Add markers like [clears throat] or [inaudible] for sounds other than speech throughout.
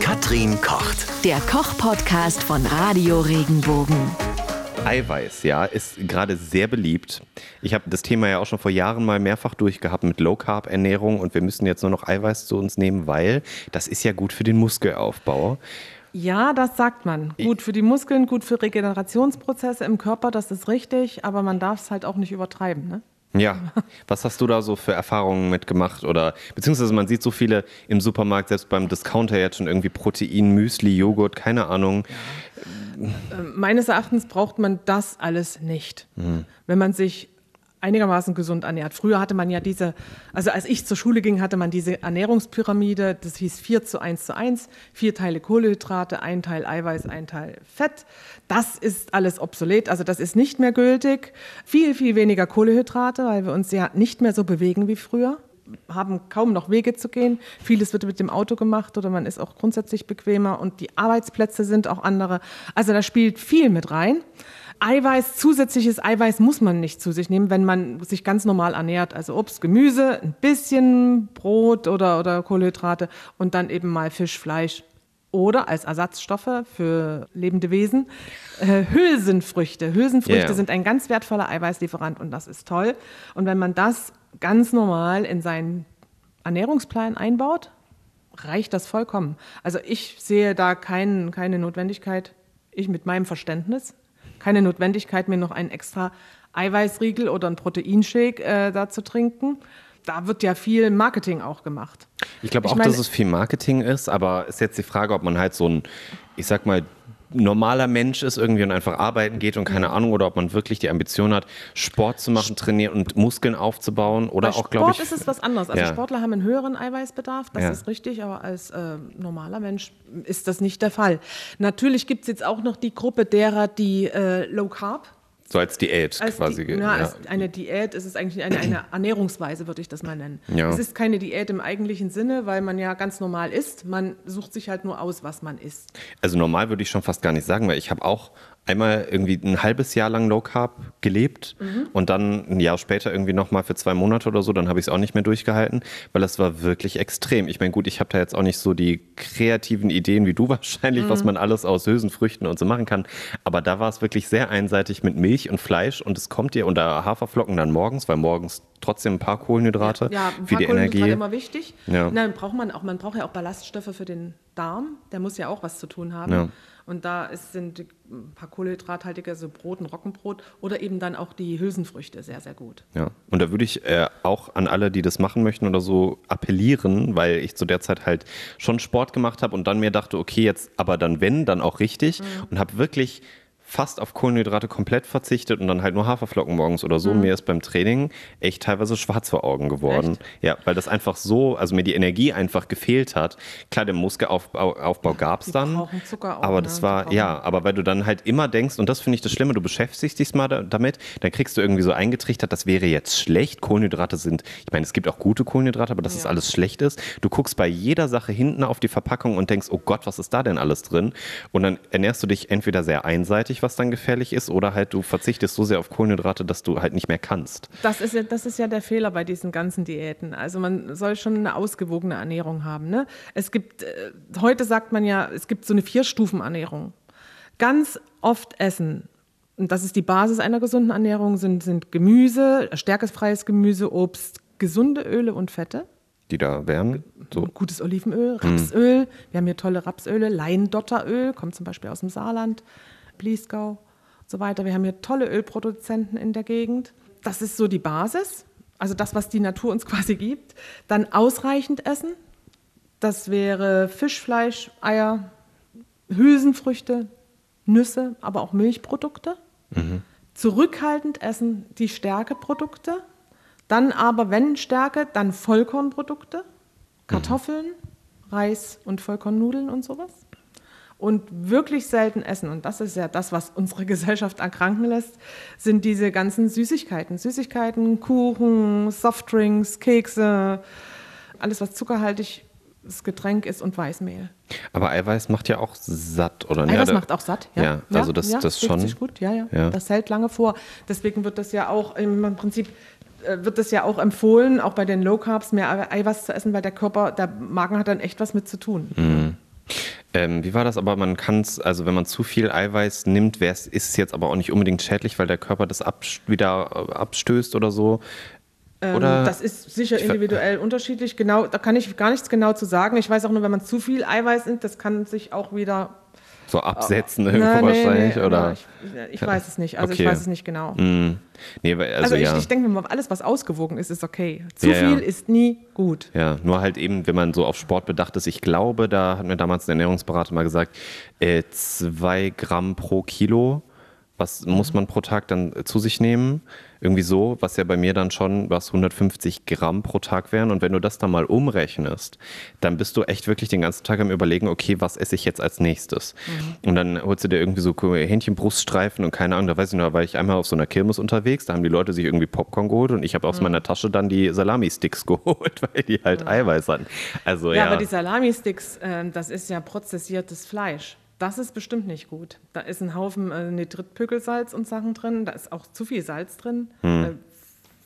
Katrin kocht. Der Koch-Podcast von Radio Regenbogen. Eiweiß, ja, ist gerade sehr beliebt. Ich habe das Thema ja auch schon vor Jahren mal mehrfach durchgehabt mit Low Carb Ernährung und wir müssen jetzt nur noch Eiweiß zu uns nehmen, weil das ist ja gut für den Muskelaufbau. Ja, das sagt man. Gut für die Muskeln, gut für Regenerationsprozesse im Körper, das ist richtig, aber man darf es halt auch nicht übertreiben. Ne? Ja, was hast du da so für Erfahrungen mitgemacht? Oder beziehungsweise man sieht so viele im Supermarkt, selbst beim Discounter jetzt schon irgendwie Protein, Müsli, Joghurt, keine Ahnung. Äh, meines Erachtens braucht man das alles nicht. Mhm. Wenn man sich einigermaßen gesund ernährt. Früher hatte man ja diese, also als ich zur Schule ging, hatte man diese Ernährungspyramide, das hieß 4 zu 1 zu 1, vier Teile Kohlenhydrate, ein Teil Eiweiß, ein Teil Fett. Das ist alles obsolet, also das ist nicht mehr gültig. Viel, viel weniger Kohlenhydrate, weil wir uns ja nicht mehr so bewegen wie früher haben kaum noch Wege zu gehen. Vieles wird mit dem Auto gemacht oder man ist auch grundsätzlich bequemer und die Arbeitsplätze sind auch andere. Also da spielt viel mit rein. Eiweiß, zusätzliches Eiweiß muss man nicht zu sich nehmen, wenn man sich ganz normal ernährt. Also Obst, Gemüse, ein bisschen Brot oder, oder Kohlenhydrate und dann eben mal Fisch, Fleisch. Oder als Ersatzstoffe für lebende Wesen äh, Hülsenfrüchte. Hülsenfrüchte yeah. sind ein ganz wertvoller Eiweißlieferant und das ist toll. Und wenn man das ganz normal in seinen Ernährungsplan einbaut, reicht das vollkommen. Also ich sehe da kein, keine Notwendigkeit, ich mit meinem Verständnis, keine Notwendigkeit, mir noch einen extra Eiweißriegel oder einen Proteinshake äh, da zu trinken. Da wird ja viel Marketing auch gemacht. Ich glaube auch, meine, dass es viel Marketing ist, aber ist jetzt die Frage, ob man halt so ein, ich sag mal, normaler Mensch ist irgendwie und einfach arbeiten geht und keine Ahnung oder ob man wirklich die Ambition hat, Sport zu machen, trainieren und Muskeln aufzubauen oder Bei auch, glaube ich. Sport ist es was anderes. Also ja. Sportler haben einen höheren Eiweißbedarf, das ja. ist richtig, aber als äh, normaler Mensch ist das nicht der Fall. Natürlich gibt es jetzt auch noch die Gruppe derer, die äh, Low Carb so als Diät als quasi. Di na, ja. eine Diät ist es eigentlich eine, eine [clears throat] Ernährungsweise, würde ich das mal nennen. Ja. Es ist keine Diät im eigentlichen Sinne, weil man ja ganz normal isst. Man sucht sich halt nur aus, was man isst. Also normal würde ich schon fast gar nicht sagen, weil ich habe auch einmal irgendwie ein halbes Jahr lang Low Carb gelebt mhm. und dann ein Jahr später irgendwie nochmal für zwei Monate oder so, dann habe ich es auch nicht mehr durchgehalten, weil es war wirklich extrem. Ich meine, gut, ich habe da jetzt auch nicht so die kreativen Ideen wie du [laughs] wahrscheinlich, mhm. was man alles aus Hülsenfrüchten und so machen kann, aber da war es wirklich sehr einseitig mit Milch und Fleisch und es kommt dir unter Haferflocken dann morgens, weil morgens trotzdem ein paar Kohlenhydrate ja, ja, ein für die Energie. Ja, immer wichtig. Ja. Na, braucht man auch, man braucht ja auch Ballaststoffe für den Darm, der muss ja auch was zu tun haben. Ja. Und da ist, sind ein paar kohlenhydrathaltige, also Brot, ein Roggenbrot oder eben dann auch die Hülsenfrüchte sehr, sehr gut. Ja, und da würde ich äh, auch an alle, die das machen möchten oder so, appellieren, weil ich zu der Zeit halt schon Sport gemacht habe und dann mir dachte, okay, jetzt aber dann wenn, dann auch richtig mhm. und habe wirklich fast auf Kohlenhydrate komplett verzichtet und dann halt nur Haferflocken morgens oder so. Mhm. Mir ist beim Training echt teilweise schwarz vor Augen geworden. Echt? Ja, weil das einfach so, also mir die Energie einfach gefehlt hat. Klar, den Muskelaufbau Aufbau gab es dann. Zucker auch, aber das ne? war, ja, aber weil du dann halt immer denkst, und das finde ich das Schlimme, du beschäftigst dich mal damit, dann kriegst du irgendwie so eingetrichtert, das wäre jetzt schlecht. Kohlenhydrate sind, ich meine, es gibt auch gute Kohlenhydrate, aber dass ja. das alles schlecht ist. Du guckst bei jeder Sache hinten auf die Verpackung und denkst, oh Gott, was ist da denn alles drin? Und dann ernährst du dich entweder sehr einseitig, flüssig, was dann gefährlich ist, oder halt du verzichtest so sehr auf Kohlenhydrate, dass du halt nicht mehr kannst. Das ist ja, das ist ja der Fehler bei diesen ganzen Diäten. Also man soll schon eine ausgewogene Ernährung haben. Ne? Es gibt, äh, heute sagt man ja, es gibt so eine Vier-Stufen-Ernährung. Ganz oft essen und das ist die Basis einer gesunden Ernährung, sind, sind Gemüse, stärkefreies Gemüse, Obst, gesunde Öle und Fette. Die da wären? So. Gutes Olivenöl, hm. Rapsöl. Hm. Wir haben hier tolle Rapsöle. Leindotteröl, kommt zum Beispiel aus dem Saarland. Bliesgau und so weiter. Wir haben hier tolle Ölproduzenten in der Gegend. Das ist so die Basis, also das, was die Natur uns [laughs] quasi gibt. Dann ausreichend essen. Das wäre Fisch, Fleisch, Eier, Hülsenfrüchte, Nüsse, aber auch Milchprodukte. Mhm. Zurückhaltend essen die Stärkeprodukte. Dann aber, wenn Stärke, dann Vollkornprodukte, Kartoffeln, mhm. Reis und Vollkornnudeln und sowas und wirklich selten essen, und das ist ja das, was unsere [laughs] Gesellschaft erkranken lässt, sind diese ganzen Süßigkeiten. Süßigkeiten, Kuchen, Softdrinks, Kekse, alles, was zuckerhaltig das Getränk ist und Weißmehl. Aber Eiweiß macht ja auch satt, oder nicht? Eiweiß macht auch satt, ja. Ja, also das, ja, das schon. gut, ja, ja, ja. Das hält lange vor. Deswegen wird das ja auch im Prinzip äh, wird das ja auch empfohlen, auch bei den Low Carbs mehr Eiweiß zu essen, weil der Körper, der Magen hat dann echt was mit zu tun. Mhm. Ähm, wie war das? Aber man kann es, also wenn man zu viel Eiweiß nimmt, ist es jetzt aber auch nicht unbedingt schädlich, weil der Körper das abs wieder äh, abstößt oder so. Oder ähm, das ist sicher individuell unterschiedlich. Genau, da kann ich gar nichts genau zu sagen. Ich weiß auch nur, wenn man zu viel Eiweiß nimmt, das kann sich auch wieder so absetzen oh, irgendwo nee, wahrscheinlich nee, oder ich, ich, weiß es nicht also okay. ich weiß es nicht genau mm. nee, also, also ich, ja. ich denke mal alles was ausgewogen ist ist okay zu ja, viel ja. ist nie gut ja nur halt eben wenn man so auf Sport bedacht ist ich glaube da hat mir damals ein Ernährungsberater mal gesagt äh, zwei Gramm pro Kilo was muss man pro Tag dann zu sich nehmen irgendwie so, was ja bei mir dann schon was 150 Gramm pro Tag wären. Und wenn du das dann mal umrechnest, dann bist du echt wirklich den ganzen Tag am Überlegen, okay, was esse ich jetzt als nächstes? Mhm. Und dann holst du dir irgendwie so Hähnchenbruststreifen und keine Ahnung, da weiß ich noch, da war ich einmal auf so einer Kirmes unterwegs, da haben die Leute sich irgendwie Popcorn geholt und ich habe aus mhm. meiner Tasche dann die Salami-Sticks [laughs] geholt, weil die halt mhm. Eiweiß hatten. Also, ja, ja, aber die Salami-Sticks, äh, das ist ja prozessiertes Fleisch. Das ist bestimmt nicht gut. Da ist ein Haufen äh, Nitritpökelsalz und Sachen drin. Da ist auch zu viel Salz drin. Hm. Äh,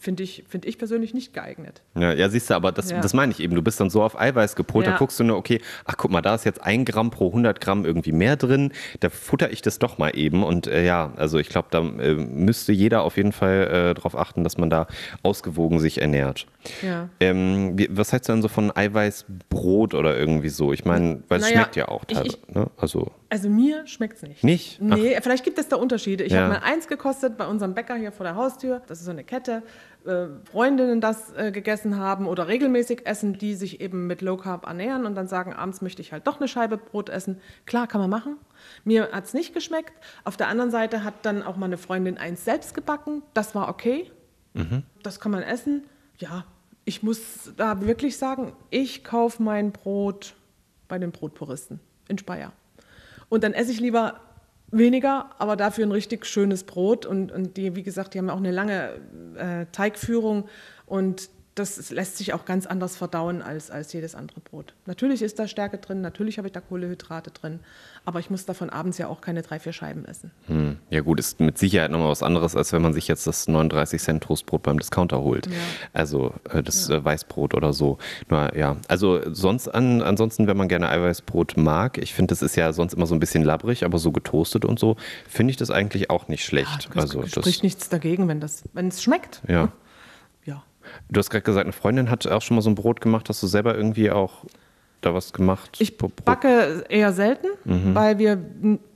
Finde ich, find ich persönlich nicht geeignet. Ja, ja siehst du, aber das, ja. das meine ich eben. Du bist dann so auf Eiweiß gepolt, ja. da guckst du nur, okay, ach guck mal, da ist jetzt ein Gramm pro 100 Gramm irgendwie mehr drin. Da futter ich das doch mal eben. Und äh, ja, also ich glaube, da äh, müsste jeder auf jeden Fall äh, darauf achten, dass man da ausgewogen sich ernährt. Ja. Ähm, wie, was hältst du denn so von Eiweißbrot oder irgendwie so? Ich meine, weil es naja, schmeckt ja auch teilweise. Ne? Also, also mir schmeckt es nicht. Nicht? Nee, ach. vielleicht gibt es da Unterschiede. Ich ja. habe mal eins gekostet bei unserem Bäcker hier vor der Haustür. Das ist so eine Kette. Äh, Freundinnen das äh, gegessen haben oder regelmäßig essen, die sich eben mit Low Carb ernähren und dann sagen, abends möchte ich halt doch eine Scheibe Brot essen. Klar, kann man machen. Mir hat es nicht geschmeckt. Auf der anderen Seite hat dann auch mal eine Freundin eins selbst gebacken. Das war okay. Mhm. Das kann man essen. Ja, ich muss da wirklich sagen, ich kaufe mein Brot bei den Brotpuristen in Speyer. Und dann esse ich lieber weniger, aber dafür ein richtig schönes Brot. Und, und die, wie gesagt, die haben auch eine lange äh, Teigführung und das lässt sich auch ganz anders verdauen als, als jedes andere Brot. Natürlich ist da Stärke drin, natürlich habe ich da Kohlehydrate drin, aber ich muss davon abends ja auch keine drei, vier Scheiben essen. Hm. Ja gut, ist mit Sicherheit nochmal was anderes, als wenn man sich jetzt das 39 Cent Toastbrot beim Discounter holt. Ja. Also äh, das ja. äh, Weißbrot oder so. Nur, ja, also sonst an, ansonsten, wenn man gerne Eiweißbrot mag, ich finde, das ist ja sonst immer so ein bisschen labbrig, aber so getoastet und so, finde ich das eigentlich auch nicht schlecht. Ja, also, das spricht nichts dagegen, wenn das, wenn es schmeckt. Ja. Du hast gerade gesagt, eine Freundin hat auch schon mal so ein Brot gemacht. Hast du selber irgendwie auch da was gemacht? Ich backe eher selten, mhm. weil wir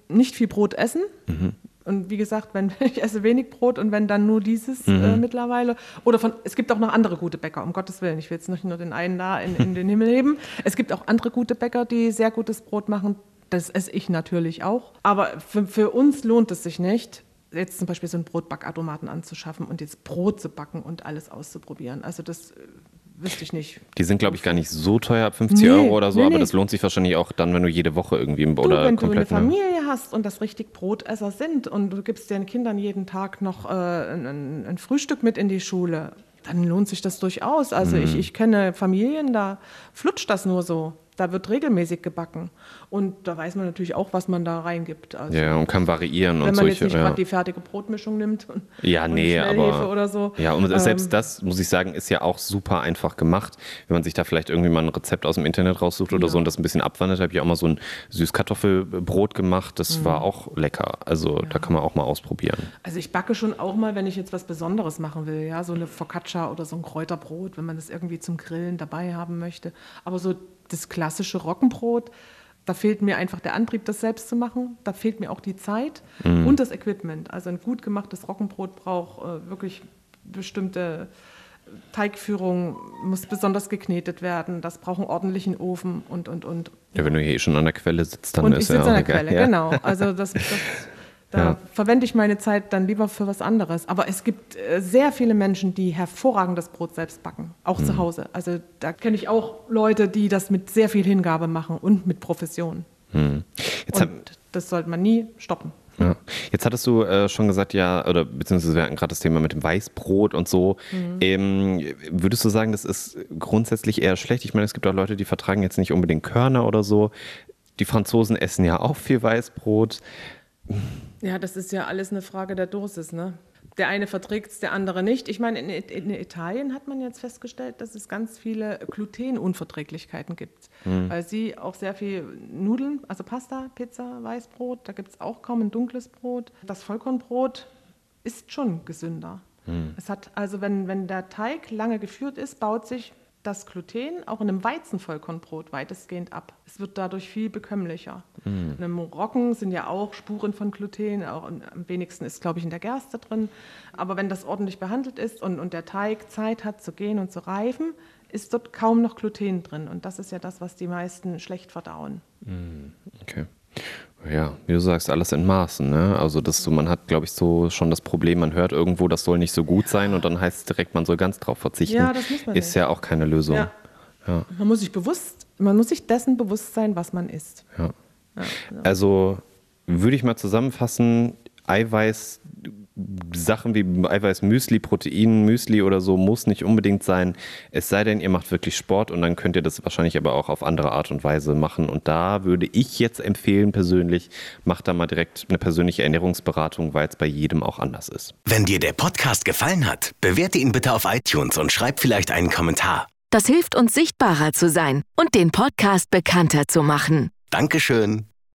nicht viel Brot essen. Mhm. Und wie gesagt, wenn [laughs] ich esse wenig Brot und wenn dann nur dieses mhm. äh, mittlerweile. Oder von, es gibt auch noch andere gute Bäcker, um Gottes Willen. Ich will jetzt nicht nur den einen da in, in den Himmel heben. Es gibt auch andere gute Bäcker, die sehr gutes Brot machen. Das esse ich natürlich auch. Aber für, für uns lohnt es sich nicht, jetzt zum Beispiel so einen Brotbackautomaten anzuschaffen und jetzt Brot zu backen und alles auszuprobieren. Also das äh, wüsste ich nicht. Die sind, glaube ich, gar nicht so teuer, ab 50 nee, Euro oder so, nee, aber nee. das lohnt sich wahrscheinlich auch dann, wenn du jede Woche irgendwie im du, Wenn du eine Familie ne? hast und das richtig Brotesser sind und du gibst den Kindern jeden Tag noch äh, ein, ein, Frühstück mit in die Schule, dann lohnt sich das durchaus. Also mhm. ich, ich kenne Familien, da flutscht das nur so. Da wird regelmäßig gebacken. Und da weiß man natürlich auch, was man da reingibt. Also, ja, und kann variieren. Wenn man solche, jetzt nicht ja. gerade die fertige Brotmischung nimmt. Und, ja, nee, und aber. Oder so. Ja, und ähm, selbst das, muss ich sagen, ist ja auch super einfach gemacht. Wenn man sich da vielleicht irgendwie mal ein Rezept aus dem Internet raussucht oder ja. so und das ein bisschen abwandelt, habe ich auch mal so ein Süßkartoffelbrot gemacht. Das mhm. war auch lecker. Also ja. da kann man auch mal ausprobieren. Also ich backe schon auch mal, wenn ich jetzt was Besonderes machen will. Ja, so eine Focaccia oder so ein Kräuterbrot, wenn man das irgendwie zum Grillen dabei haben möchte. Aber so das klassische Roggenbrot, da fehlt mir einfach der Antrieb, das selbst zu machen. Da fehlt mir auch die Zeit mhm. und das Equipment. Also ein gut gemachtes Roggenbrot braucht äh, wirklich bestimmte Teigführung, muss besonders geknetet werden. Das braucht einen ordentlichen Ofen und, und, und. Ja, wenn du hier schon an der Quelle sitzt, dann und ist ich ja auch an der Quelle, ja. genau. Also das, [laughs] das Da ja. verwende ich meine Zeit dann lieber für was anderes. Aber es gibt äh, sehr viele Menschen, die hervorragendes Brot selbst backen, auch mhm. zu Hause. Also da kenne ich auch Leute, die das mit sehr viel Hingabe machen und mit Profession. Mhm. und das sollte man nie stoppen. Ja. Jetzt hattest du äh, schon gesagt, ja, oder beziehungsweise wir hatten gerade das Thema mit dem Weißbrot und so. Mhm. Ähm, würdest du sagen, das ist grundsätzlich eher schlecht? Ich meine, es gibt auch Leute, die vertragen jetzt nicht unbedingt Körner oder so. Die Franzosen essen ja auch viel Weißbrot. Ja, das ist ja alles eine Frage der Dosis, ne? Der eine verträgt es, der andere nicht. Ich meine, in, in, Italien hat man jetzt festgestellt, dass es ganz viele Glutenunverträglichkeiten gibt, mhm. weil sie auch sehr viel Nudeln, also Pasta, Pizza, Weißbrot, da gibt es auch kaum ein dunkles Brot. Das Vollkornbrot ist schon gesünder. Mhm. Es hat also, wenn, wenn der Teig lange geführt ist, baut sich das Gluten auch in einem Weizenvollkornbrot weitestgehend ab. Es wird dadurch viel bekömmlicher. Mm. In einem Roggen sind ja auch Spuren von Gluten, auch am wenigsten ist, glaube ich, in der Gerste drin. Aber wenn das ordentlich behandelt ist und, und der Teig Zeit hat zu gehen und zu reifen, ist dort kaum noch Gluten drin. Und das ist ja das, was die meisten schlecht verdauen. Mm. Okay. Ja, wie du sagst, alles in Maßen. Ne? Also das so, man hat, glaube ich, so schon das Problem, man hört irgendwo, das soll nicht so gut sein und dann heißt es direkt, man soll ganz drauf verzichten. Ja, das muss man Ist nicht. ja auch keine Lösung. Ja. Ja. Man muss sich bewusst, man muss sich dessen bewusst sein, was man isst. Ja. Genau. Also würde ich mal zusammenfassen, Eiweiß Sachen wie Eiweißmüsli, Proteinmüsli oder so muss nicht unbedingt sein. Es sei denn, ihr macht wirklich Sport und dann könnt ihr das wahrscheinlich aber auch auf andere Art und Weise machen. Und da würde ich jetzt empfehlen persönlich, macht da mal direkt eine persönliche Ernährungsberatung, weil es bei jedem auch anders ist. Wenn dir der Podcast gefallen hat, bewerte ihn bitte auf iTunes und schreib vielleicht einen Kommentar. Das hilft uns sichtbarer zu sein und den Podcast bekannter zu machen. Dankeschön.